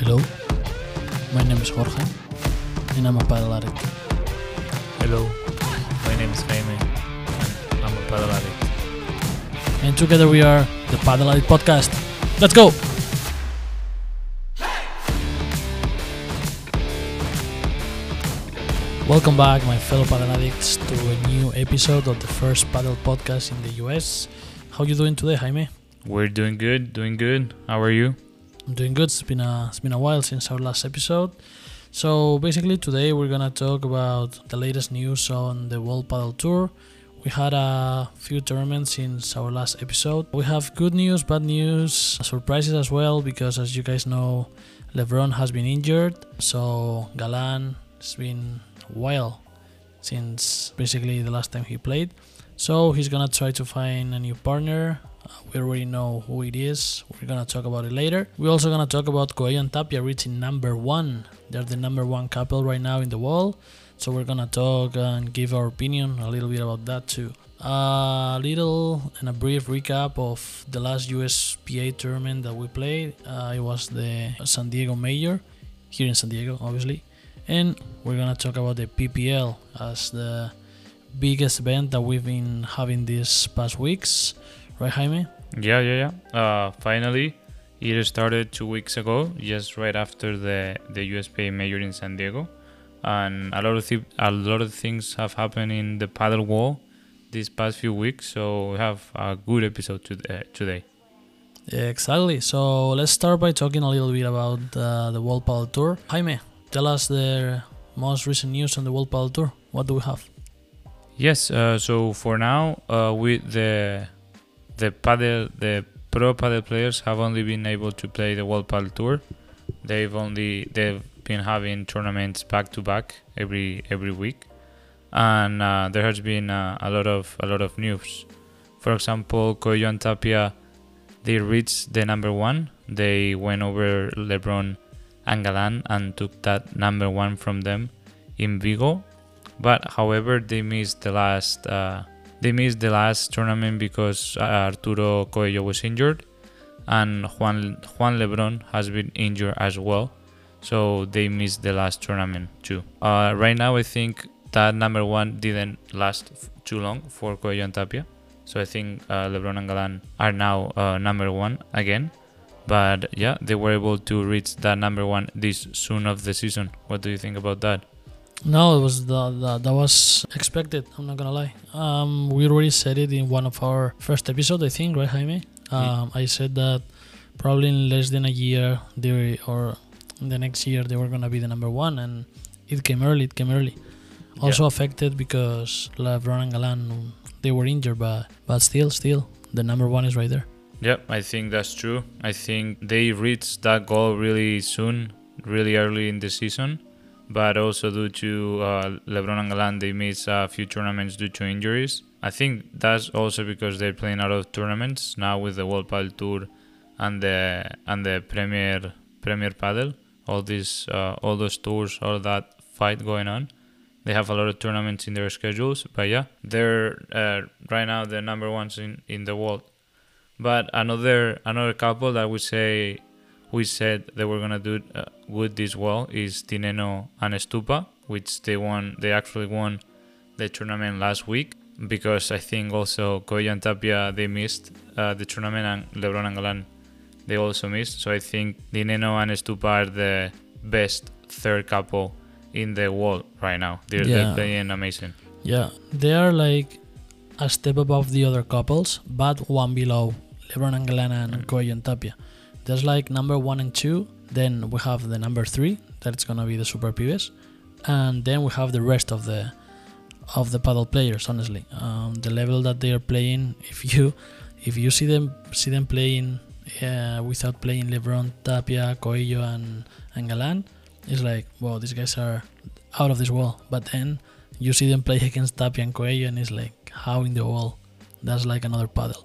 Hello, my name is Jorge, and I'm a padel addict. Hello, my name is Jaime. and I'm a padel addict. And together we are the Padel Addict Podcast. Let's go! Welcome back, my fellow padel addicts, to a new episode of the first padel podcast in the US. How are you doing today, Jaime? We're doing good, doing good. How are you? I'm doing good. It's been a it's been a while since our last episode. So basically today we're gonna talk about the latest news on the World Padel Tour. We had a few tournaments since our last episode. We have good news, bad news, surprises as well because as you guys know, LeBron has been injured. So Galan has been a while since basically the last time he played. So he's gonna try to find a new partner. We already know who it is. We're gonna talk about it later. We're also gonna talk about Coello and Tapia reaching number one. They're the number one couple right now in the world. So we're gonna talk and give our opinion a little bit about that too. A little and a brief recap of the last USPA tournament that we played. Uh, it was the San Diego Major here in San Diego, obviously, and we're gonna talk about the PPL as the biggest event that we've been having these past weeks. Right, Jaime? Yeah, yeah, yeah. Uh, finally, it started two weeks ago, just right after the the USPA major in San Diego, and a lot of th- a lot of things have happened in the padel wall these past few weeks. So we have a good episode to, uh, today. Yeah, exactly. So let's start by talking a little bit about uh, the World Padel Tour. Jaime, tell us the most recent news on the World Padel Tour. What do we have? Yes. Uh, so for now, uh, with the the padel, the pro padel players have only been able to play the World Padel Tour. They've only they've been having tournaments back to back every every week, and uh, there has been uh, a lot of a lot of news. For example, Coello and Tapia, they reached the number one. They went over LeBron and Galan and took that number one from them in Vigo. But however, they missed the last uh, they missed the last tournament because uh, Arturo Coello was injured, and Juan Juan Lebron has been injured as well, so they missed the last tournament too. Uh, right now, I think that number one didn't last too long for Coello and Tapia, so I think uh, Lebron and Galan are now uh, number one again. But yeah, they were able to reach that number one this soon of the season. What do you think about that? No, it was the, the, that was expected. I'm not gonna lie. Um, we already said it in one of our first episodes, I think, right, Jaime? Um, I said that probably in less than a year, they or the next year they were gonna be the number one, and it came early. It came early. Also affected because LeBron and Galan they were injured, but but still, still the number one is right there. Yep, I think that's true. I think they reached that goal really soon, really early in the season. But also due to uh, LeBron and Galan, they missed a few tournaments due to injuries. I think that's also because they're playing out of tournaments now with the World Padel Tour and the and the Premier Premier Padel. All these, uh, all those tours, all that fight going on. They have a lot of tournaments in their schedules. But yeah, they're uh, right now the number ones in, in the world. But another another couple that we say we said they were gonna do uh, good this well is Di Nenno and Stupa, which they won. They actually won the tournament last week because I think also Coello and Tapia they missed uh, the tournament and LeBron and Galan they also missed. So I think Di Nenno and Stupa are the best third couple in the world right now. They're, Yeah. they're playing amazing. Yeah, they are like a step above the other couples, but one below LeBron and Galan and Mm. Coello and Tapia. There's like number one and two. Then we have the number three. That's gonna be the Super Pibes, and then we have the rest of the of the padel players. Honestly, um, the level that they are playing. If you if you see them see them playing uh, without playing LeBron, Tapia, Coello, and and Galan, it's like wow, these guys are out of this world. But then you see them play against Tapia and Coello, and it's like, how in the world? That's like another padel.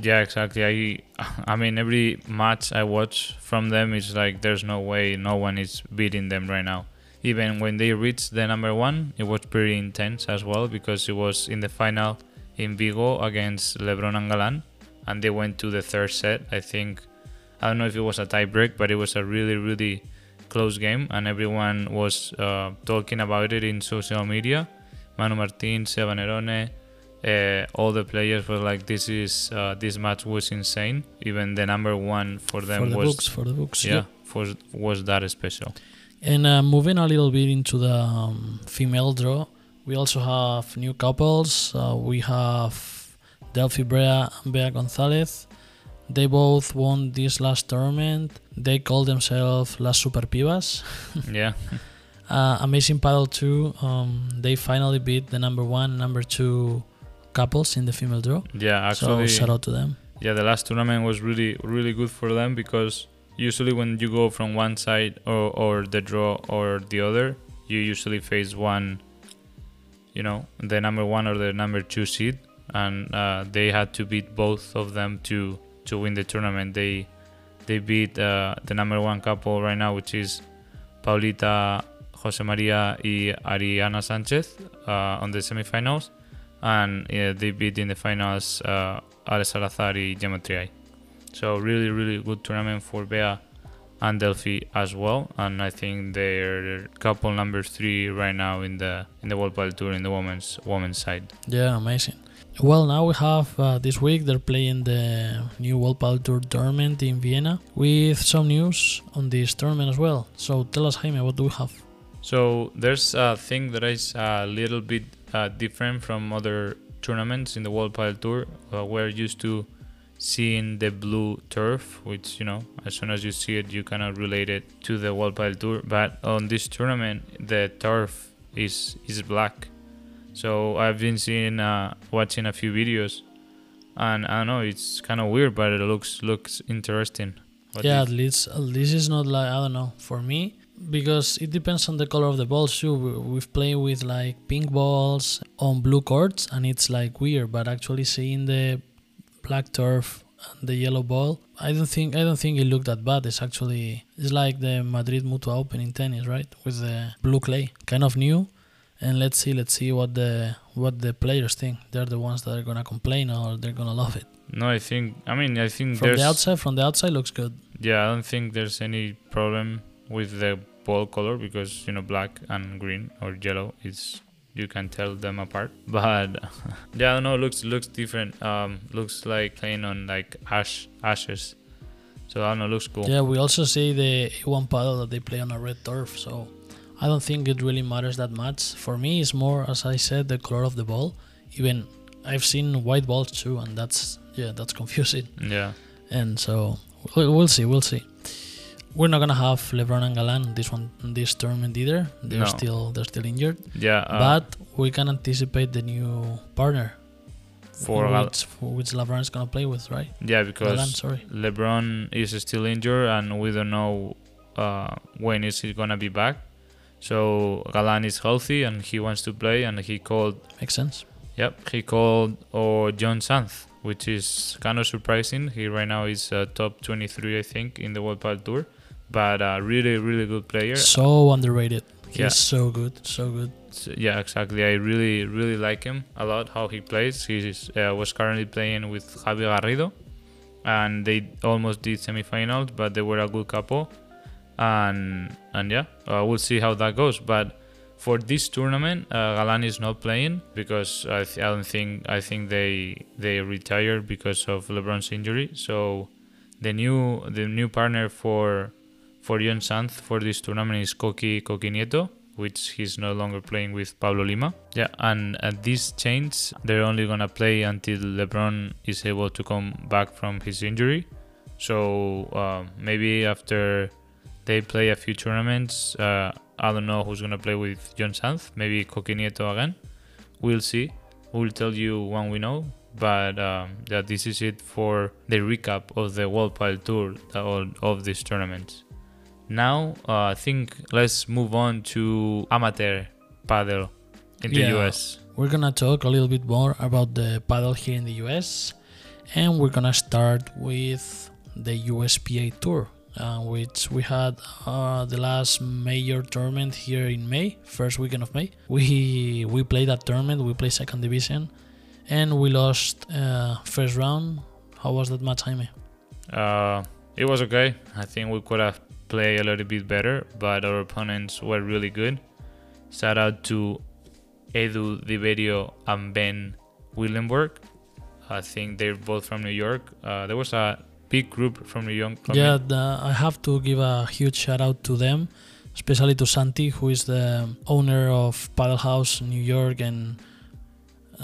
Yeah, exactly. I I mean every match I watch from them is like there's no way no one is beating them right now. Even when they reached the number one, it was pretty intense as well because it was in the final in Vigo against LeBron and Galan, and they went to the third set. I think I don't know if it was a tie break, but it was a really really close game, and everyone was uh, talking about it in social media. Manu Martin, Seba Nerone, uh, all the players were like, "This is uh, this match was insane." Even the number one for them for the was books, for the books. yeah, for, was that special. And uh, moving a little bit into the um, female draw, we also have new couples. Uh, we have Delfi Brea and Bea Gonzalez. They both won this last tournament. They call themselves Las Super Pibas. yeah, Uh, Amazing Paddle 2, um, they finally beat the number one, number two couples in the female draw. yeah. so Actually, shout out to them. yeah, the last tournament was really really good for them because usually when you go from one side or, or the draw or the other, you usually face one, you know, the number one or the number two seed, and uh, they had to beat both of them to to win the tournament. They they beat uh, the number one couple right now, which is Paulita Jose Maria y Ariana Sanchez uh, on the semifinals, and uh, they beat in the finals uh, Alex Salazar y So really, really good tournament for Bea and Delfi as well, and I think they're couple number three right now in the in the World Padel Tour in the women's women's side. Yeah, amazing. Well, now we have uh, this week they're playing the new World Padel Tour tournament in Vienna with some news on this tournament as well. So tell us, Jaime, what do we have? So there's a thing that is a little bit uh, different from other tournaments in the World Padel Tour. Uh, we're used to seeing the blue turf, which you know, as soon as you see it, you cannot relate it to the World Padel Tour. But on this tournament, the turf is is black. So I've been seeing, uh, watching a few videos, and I don't know, it's kind of weird, but it looks looks interesting. What yeah, at least at least it's not like I don't know for me because it depends on the color of the balls too. We- We've played with like pink balls on blue courts, and it's like weird. But actually seeing the black turf and the yellow ball, I don't think I don't think it looked that bad. It's actually it's like the Madrid Mutua Open in tennis, right? With the blue clay, kind of new. And let's see, let's see what the what the players think. They're the ones that are gonna complain or they're gonna love it. No, I think. I mean, I think From there's. the outside, from the outside looks good. Yeah, I don't think there's any problem with the ball color because you know black and green or yellow is you can tell them apart. But yeah, I don't know. Looks looks different. Um, looks like playing on like ash ashes. So I don't know. Looks cool. Yeah, we also see the A1 padel that they play on a red turf, so I don't think it really matters that much. For me, it's more, as I said, the color of the ball. Even I've seen white balls too, and that's yeah, that's confusing. Yeah. And so we'll, we'll see, we'll see. We're not gonna have LeBron and Galan this one this tournament either. They're No. still they're still injured, Yeah. Uh, but we can anticipate the new partner for which, for which LeBron is gonna play with, right? yeah, Galan, because sorry. LeBron is still injured and we don't know uh, when is he gonna be back. So Galan is healthy and he wants to play and he called Makes sense. Yep, he called or Jon Sanz, which is kind of surprising. He right now is uh, top 23, I think, in the World Padel Tour, but uh, really, really good player. So underrated. He's Yeah. so good, so good. Yeah, exactly. I really, really like him a lot. How he plays. He uh, was currently playing with Javier Garrido, and they almost did semifinals, but they were a good couple. And and yeah, uh, we'll see how that goes. But for this tournament, uh, Galan is not playing because I, th- I don't think I think they they retired because of LeBron's injury. So the new the new partner for for Jon Sanz for this tournament is Koki Nieto, which he's no longer playing with Pablo Lima. Yeah, and at this change, they're only gonna play until LeBron is able to come back from his injury. So um, maybe after they play a few tournaments, uh, I don't know who's gonna play with Jon Sanz. Maybe Koki Nieto again. We'll see. We'll tell you when we know. But um, yeah, this is it for the recap of the World Padel Tour uh, of these tournaments. Now, uh, I think let's move on to amateur padel in the Yeah. US. We're gonna talk a little bit more about the padel here in the US, and we're gonna start with the USPA Tour, uh, which we had uh, the last major tournament here in May, first weekend of May. We we played that tournament. We played second division, and we lost uh, first round. How was that match, Jaime? Uh, it was okay. I think we could have played a little bit better, but our opponents were really good. Shout out to Edu Diverio and Ben Willenberg. I think they're both from New York. Uh, there was a big group from New York. coming. Yeah, the, I have to give a huge shout out to them, especially to Santi, who is the owner of Paddle House New York, and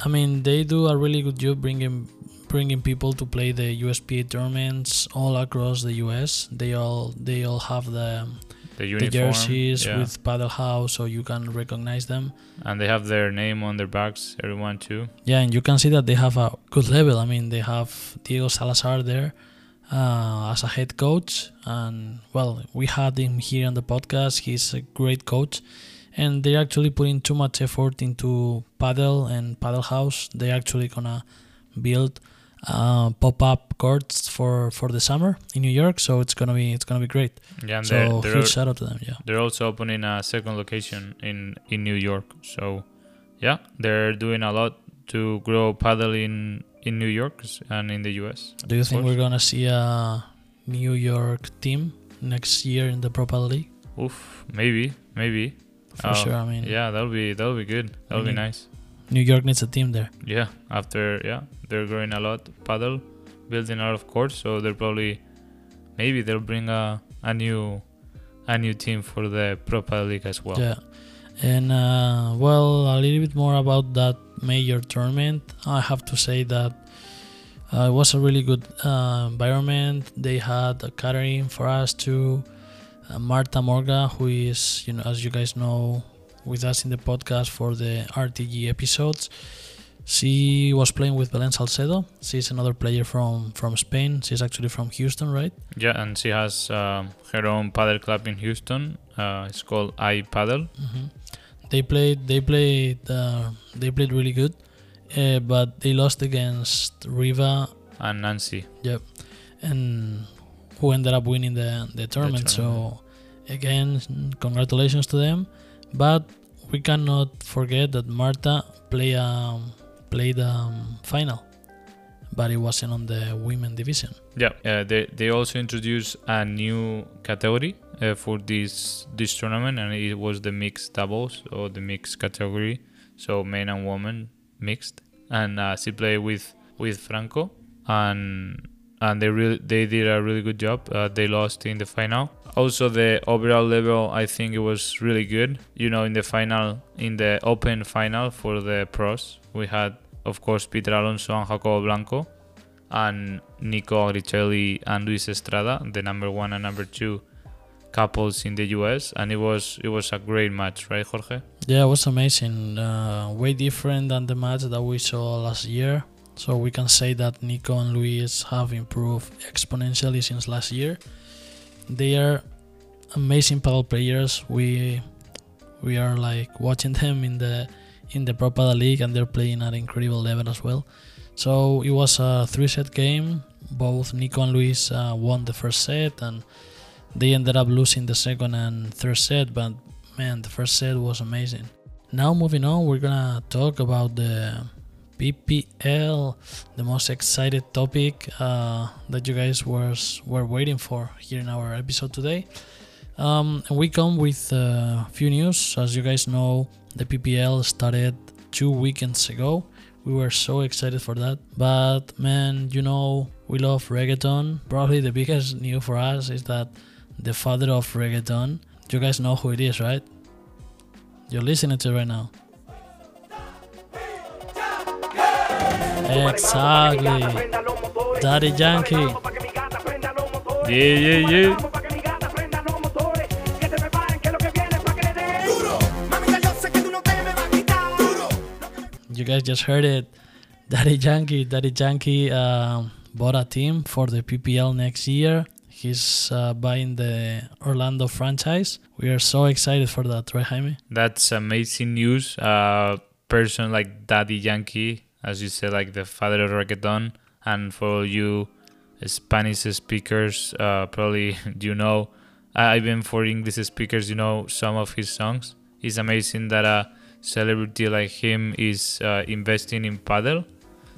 I mean they do a really good job bringing bringing people to play the USPA tournaments all across the US. They all they all have the the the jerseys yeah. with Paddle House, so you can recognize them. and they have their name on their backs. Everyone too. Yeah, and you can see that they have a good level. I mean, they have Diego Salazar there uh, as a head coach, and well, we had him here on the podcast. He's a great coach, and they're actually putting too much effort into padel and paddle house. They're actually gonna build uh, pop-up courts for for the summer in New York, so it's gonna be it's gonna be great. Yeah, and so they're, huge shout out to them. Yeah. they're also opening a second location in in New York. So yeah, they're doing a lot to grow padel in in New York and in the US. Do you think course. we're gonna see a New York team next year in the Pro Padel League? Oof, maybe, maybe. For Oh, sure. I mean, Yeah, that'll be that'll be good. That'll be nice. New York needs a team there. Yeah, after yeah, they're growing a lot padel, building a lot of courts, so they're probably maybe they'll bring a a new a new team for the Pro Padel League as well. Yeah. And uh, well, a little bit more about that major tournament. I have to say that uh, it was a really good uh, environment. They had a catering for us too. Uh, Marta Morga, who is, you know, as you guys know, with us in the podcast for the RTG episodes. She was playing with Belen Salcedo. She's another player from from Spain. She's actually from Houston, right? Yeah, and she has um, her own paddle club in Houston. Uh, it's called I Paddle. hmm They played. They played. Uh, they played really good, uh, but they lost against Riva, and Nancy. Yeah. And who ended up winning the the tournament. So, again, congratulations to them. But we cannot forget that Marta played um, played um, final, but it wasn't on the women division. Yeah, uh, they they also introduced a new category uh, for this this tournament, and it was the mixed doubles or the mixed category, so men and women mixed. And uh, she played with with Franco, and and they really they did a really good job. Uh, they lost in the final. Also, the overall level, I think it was really good. You know, in the final, in the open final for the pros, we had, of course, Peter Alonso and Jacobo Blanco and Nico Agricelli and Luis Estrada, the number one and number two couples in the US, and it was it was a great match, right, Jorge? Yeah, it was amazing. Uh, way different than the match that we saw last year. So we can say that Nico and Luis have improved exponentially since last year. They are amazing padel players. We we are like watching them in the in the Pro Padel League, and they're playing at incredible level as well. So it was a three-set game. Both Nico and Luis uh, won the first set, and they ended up losing the second and third set. But man, the first set was amazing. Now moving on, we're gonna talk about the PPL, the most excited topic uh, that you guys was were waiting for here in our episode today. Um, and we come with a few news. As you guys know, the PPL started two weekends ago. We were so excited for that. But man, you know, we love reggaeton. Probably the biggest news for us is that the father of reggaeton, you guys know who it is, right? You're listening to it right now. Exactly. Daddy Yankee. Yeah, yeah, yeah. You guys just heard it. Daddy Yankee. Daddy Yankee um, bought a team for the PPL next year. He's uh, buying the Orlando franchise. We are so excited for that, right, Jaime? That's amazing news. Uh, person like Daddy Yankee, as you say, like the father of reggaeton, and for you Spanish speakers, uh, probably you know, uh, even for English speakers, you know some of his songs. It's amazing that a celebrity like him is uh, investing in padel,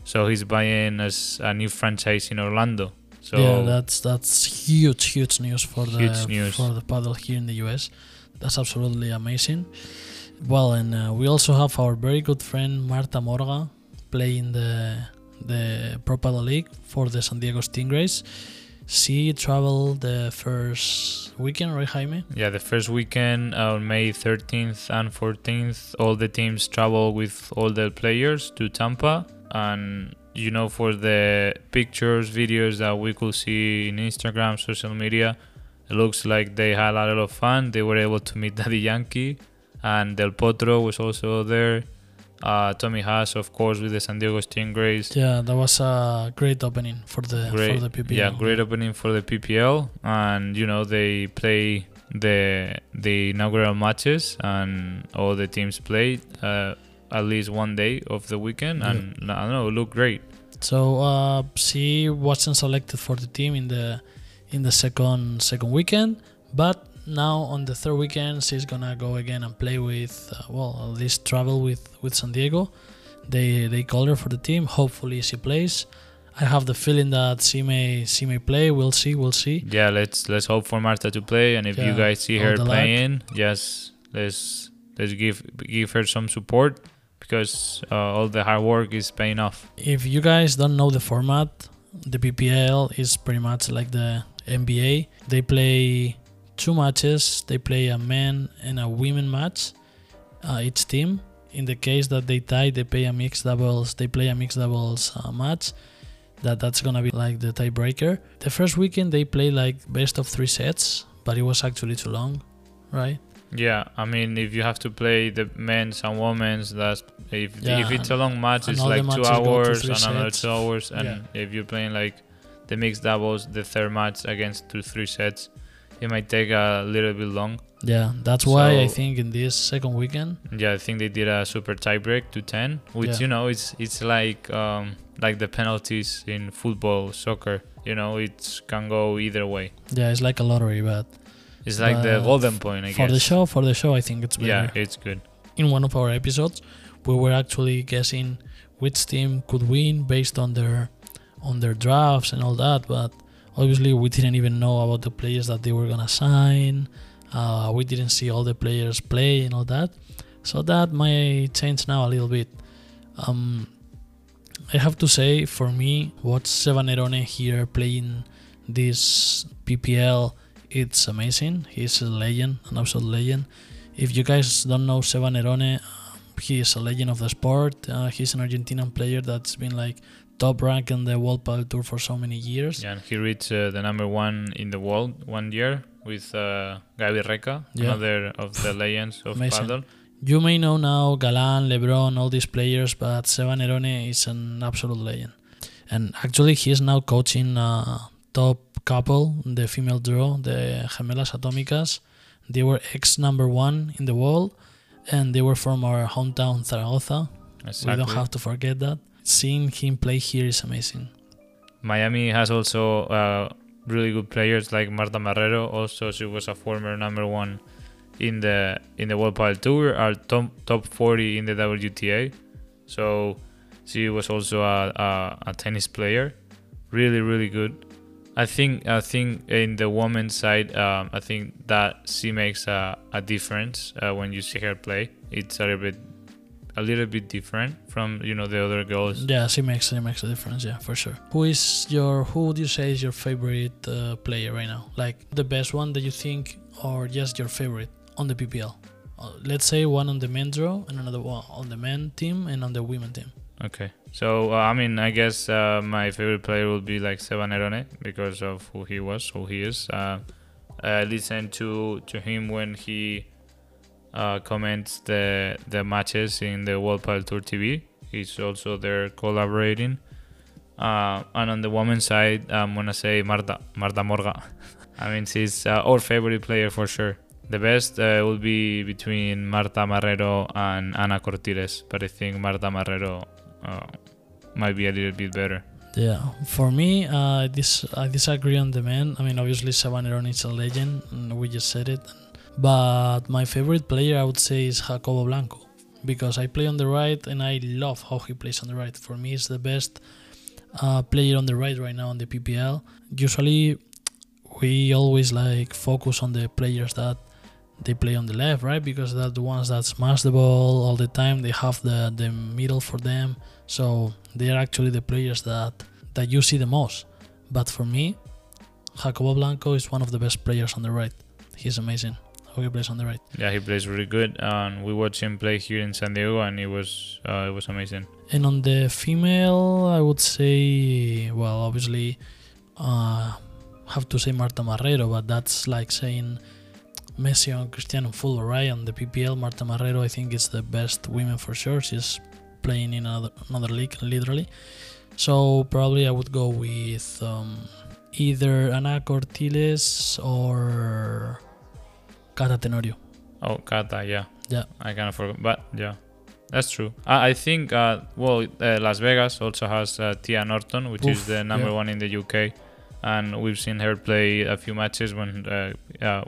so he's buying us a new franchise in Orlando. So yeah, that's that's huge, huge news for the news. for the padel here in the US. That's absolutely amazing. Well, and uh, we also have our very good friend Marta Morga playing the the Pro League for the San Diego Stingrays. She traveled the first weekend, right, Jaime? Yeah, the first weekend on May 13th and 14th, all the teams travel with all the players to Tampa. And, you know, for the pictures, videos that we could see in Instagram, social media, it looks like they had a lot of fun. They were able to meet Daddy Yankee, and Del Potro was also there. Uh, Tommy Haas, of course, with the San Diego Stingrays. Yeah, that was a great opening for the great, for the PPL. yeah, great opening for the PPL, and you know they play the the inaugural matches, and all the teams played uh, at least one day of the weekend, Yeah. and I don't know, it looked great. So uh, she wasn't selected for the team in the in the second second weekend, but now on the third weekend she's gonna go again and play with uh, well at least travel with with San Diego. They they called her for the team. Hopefully she plays. I have the feeling that she may she may play. We'll see. We'll see. Yeah, let's let's hope for Marta to play, and if you guys see her the luck. playing, yes, let's let's give give her some support because uh, all the hard work is paying off. If you guys don't know the format, the PPL is pretty much like the NBA. They play two matches. They play a men and a women match, uh, each team. In the case that they tie, they play a mixed doubles. They play a mixed doubles uh, match. That that's gonna be like the tiebreaker. The first weekend they play like best of three sets, but it was actually too long, right? Yeah, I mean, if you have to play the men's and women's, that's if Yeah, if it's a long match, it's like two matches go to hours and another sets. two hours. And Yeah. if you're playing like the mixed doubles, the third match against two three sets, it might take a little bit long. Yeah, that's why I think in this second weekend, Yeah, I think they did a super tiebreak to ten, which Yeah. you know it's it's like um like the penalties in football, soccer. You know, it can go either way. yeah, it's like a lottery, but It's like the But golden point, I for guess. the show, for the show, I think it's better. yeah, it's good. in one of our episodes we were actually guessing which team could win based on their on their drafts and all that but obviously we didn't even know about the players that they were gonna sign. Uh, we didn't see all the players play and all that. So that might change now a little bit. Um, I have to say for me watch Seba Nerone here playing this PPL it's amazing. He's a legend an absolute legend. If you guys don't know Seba Nerone, he is a legend of the sport. Uh, he's an Argentinian player that's been like top rank in the World Padel Tour for so many years. Yeah, and he reached uh, the number one in the world one year with uh, Gaby Reca, Yeah. another of the legends of Amazing. padel. You may know now Galan, Lebron, all these players, but Seba Nerone is an absolute legend. And actually, he is now coaching a top couple, the female duo, the Gemelas Atómicas. They were ex number one in the world, and they were from our hometown, Zaragoza. Exactly. We don't have to forget that. Seeing him play here is amazing. Miami has also uh, really good players like Marta Marrero. Also, she was a former number one in the in the World Padel Tour, our top top 40 in the WTA. So she was also a, a, a tennis player, really really good. I think I think in the women's side, um, I think that she makes a, a difference uh, when you see her play. It's a little bit a little bit different from you know the other girls. Yeah, she makes she makes a difference. Yeah, for sure. Who is your who would you say is your favorite uh, player right now? Like the best one that you think, or just your favorite on the PPL? Uh, let's say one on the men's row and another one on the men team and on the women team. Okay. So uh, I mean, I guess uh, my favorite player would be like Seba Nerone because of who he was, who he is. Uh, I listened to to him when he uh, comments the the matches in the World Padel Tour TV. He's also there collaborating. Uh, and on the women's side, I'm gonna say Marta Marta Morga. I mean, she's uh, our favorite player for sure. The best uh, will be between Marta Marrero and Ana Cortires, but I think Marta Marrero uh, might be a little bit better. Yeah, for me, uh, this I disagree on the men. I mean, obviously, Seba Nerone is a legend, we just said it. But my favorite player, I would say, is Jacobo Blanco, because I play on the right and I love how he plays on the right. For me, it's the best uh, player on the right right now on the PPL. Usually, we always like focus on the players that they play on the left, right? Because they're the ones that smash the ball all the time. They have the the middle for them, so they are actually the players that that you see the most. But for me, Jacobo Blanco is one of the best players on the right. He's amazing. He plays on the right. Yeah, he plays really good, and we watched him play here in San Diego, and it was uh, it was amazing. And on the female, I would say, well, obviously, uh, have to say Marta Marrero, but that's like saying Messi and Cristiano full right? On the PPL, Marta Marrero, I think, is the best women for sure. She's playing in another, another league, literally. So probably I would go with um, either Ana Cortiles or Cata Tenorio. Oh, Cata, yeah. Yeah. I kind of forgot, but yeah, that's true. I, I think, uh, well, uh, Las Vegas also has uh, Tia Norton, which is the number yeah. one in the UK, and we've seen her play a few matches when, uh,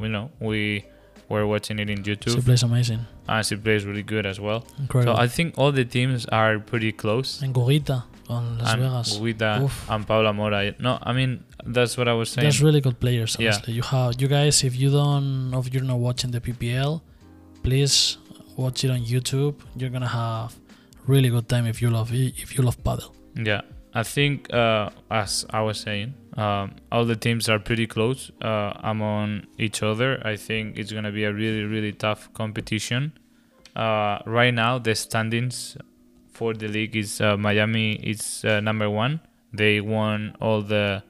you know, we were watching it in YouTube. She plays amazing. and she plays really good as well. Incredible. So I think all the teams are pretty close. and Gogita on Las and Vegas. Oof. and Paula Mora. No, I mean that's what I was saying. There's really good players. Yeah. Honestly, you have you guys. If you don't, if you're not watching the PPL, please watch it on YouTube. You're gonna have really good time if you love if you love padel. Yeah, I think uh, as I was saying, um, all the teams are pretty close uh, among each other. I think it's gonna be a really really tough competition. Uh, right now, the standings for the league is uh, Miami is uh, number one. They won all the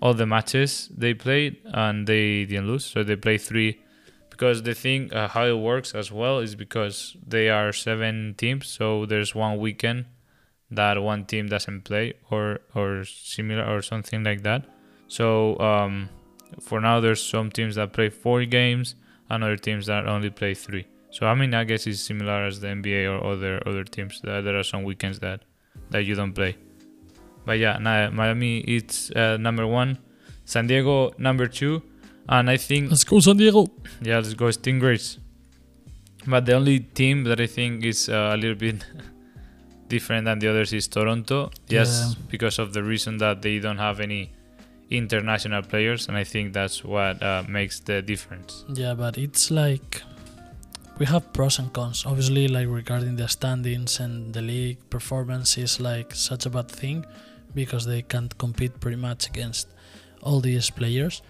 all the matches they played and they didn't lose, so they play three. Because the thing uh, how it works as well is because they are seven teams, so there's one weekend that one team doesn't play or or similar or something like that. So um, for now, there's some teams that play four games and other teams that only play three. So I mean, I guess it's similar as the NBA or other other teams. There, there are some weekends that that you don't play. But yeah, nah, Miami it's uh, number one, San Diego number two, and I think Let's go, San Diego. yeah, let's go Stingrays. But the only team that I think is uh, a little bit different than the others is Toronto. Yes, Yeah. because of the reason that they don't have any international players, and I think that's what uh, makes the difference. Yeah, but it's like we have pros and cons. Obviously, like regarding the standings and the league performance is like such a bad thing because they can't compete pretty much against all these players.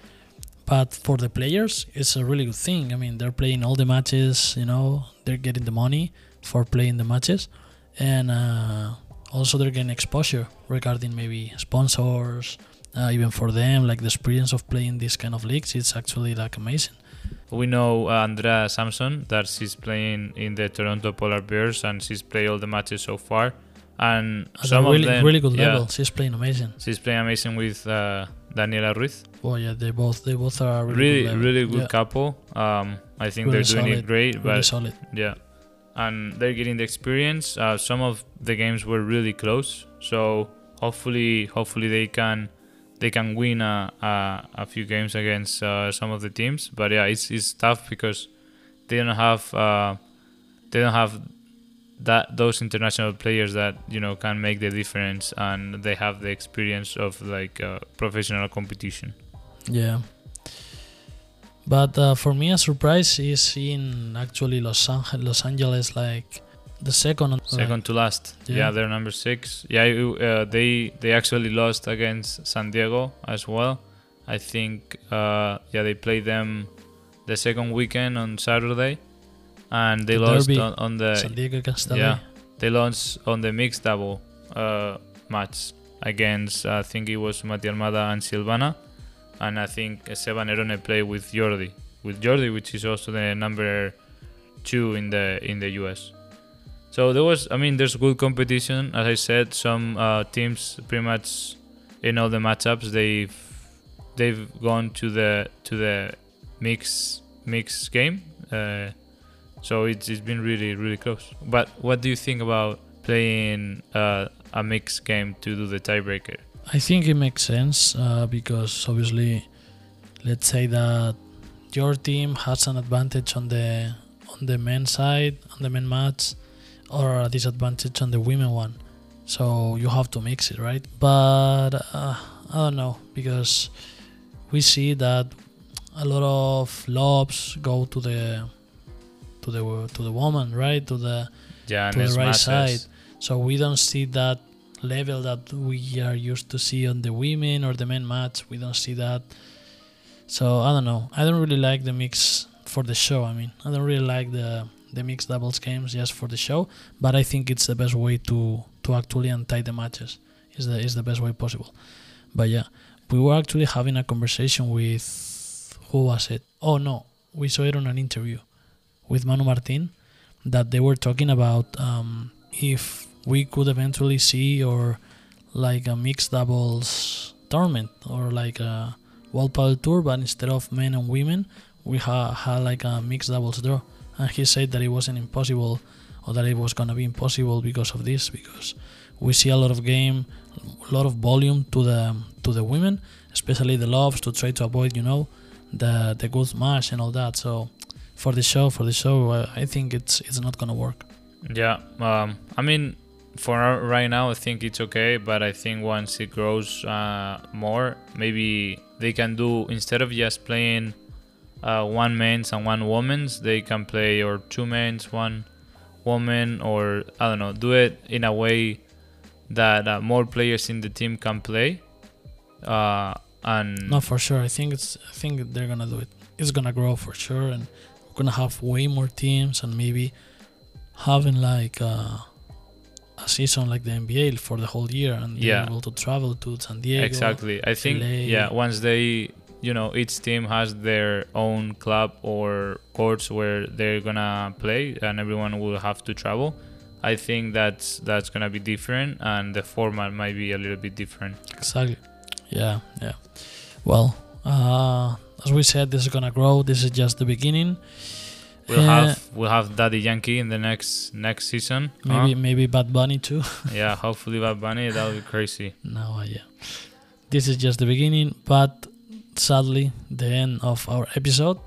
But for the players, it's a really good thing. I mean, they're playing all the matches. You know, they're getting the money for playing the matches, and uh, also they're getting exposure regarding maybe sponsors. Uh, even for them, like the experience of playing these kind of leagues, it's actually like amazing. We know uh, Andrea Samson that she's playing in the Toronto Polar Bears, and she's played all the matches so far. And At some really, of them, really good yeah, level. She's playing amazing. she's playing amazing with uh, Daniela Ruiz. Oh yeah, they both they both are really really good really good Yeah, couple. Um, I think Really they're doing it great, really but solid. yeah, and they're getting the experience. Uh, some of the games were really close, so hopefully, hopefully they can they can win a a, a few games against uh, some of the teams. But yeah, it's it's tough because they don't have uh, they don't have that those international players that you know can make the difference, and they have the experience of like uh, professional competition. Yeah. But uh, for me, a surprise is in actually Los Angeles, Los Angeles like the second. on- Second to last. Yeah. Yeah, they're number six. Yeah, uh, they they actually lost against San Diego as well. I think uh, yeah they played them the second weekend on Saturday, and they The lost on, on the San Diego against LA. yeah they lost on the mixed double uh, match against I think it was Mati Almada and Silvana, and I think Seba Nerone played with Jordi with Jordi, which is also the number two in the in the US. So there was, I mean, there's good competition. As I said, some uh, teams pretty much in all the matchups they've they've gone to the to the mix mix game. Uh, so it's it's been really really close. But what do you think about playing uh, a mixed game to do the tiebreaker? I think it makes sense uh, because obviously, let's say that your team has an advantage on the on the men's side on the men match, or a disadvantage on the women one, so you have to mix it, right? But uh, I don't know because we see that a lot of lobs go to the to the to the woman, right? To the Yeah, to the right side. So we don't see that level that we are used to see on the women or the men match. We don't see that. So I don't know. I don't really like the mix for the show. I mean, I don't really like the the mixed doubles games just for the show. But I think it's the best way to to actually untie the matches. Is the is the best way possible. But yeah, we were actually having a conversation with who was it? Oh no, we saw it on an interview with Manu Martin that they were talking about um, if we could eventually see or like a mixed doubles tournament or like a World Padel Tour, but instead of men and women, we ha- had like a mixed doubles draw. And he said that it wasn't impossible or that it was gonna be impossible because of this, because we see a lot of game, a lot of volume to the to the women, especially the loves to try to avoid, you know, the the good match and all that. So for the show, for the show, uh, I think it's it's not gonna work. Yeah, um, I mean, for right now, I think it's okay, but I think once it grows uh, more, maybe they can do instead of just playing uh, one men's and one woman's, they can play or two men's, one woman, or I don't know, do it in a way that uh, more players in the team can play. Uh, and No, for sure. I think it's. I think they're gonna do it. It's gonna grow for sure, and we're gonna have way more teams, and maybe having like uh, a season like the NBA for the whole year, and being Yeah. able to travel to San Diego. Exactly. I think LA. yeah, once they you know each team has their own club or courts where they're gonna play and everyone will have to travel. I think that's that's gonna be different and the format might be a little bit different. Exactly. Yeah, yeah. Well, uh, as we said, this is gonna grow. This is just the beginning. We'll Uh, have we'll have Daddy Yankee in the next next season. huh? Maybe maybe Bad Bunny too. yeah, hopefully Bad Bunny. That would be crazy. No, yeah. This is just the beginning, but sadly, the end of our episode.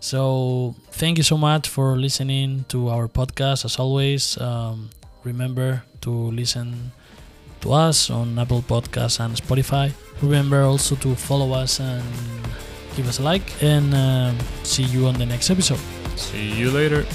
So, thank you so much for listening to our podcast. As always, um, remember to listen to us on Apple Podcasts and Spotify. Remember also to follow us and give us a like. And um see you on the next episode. See you later.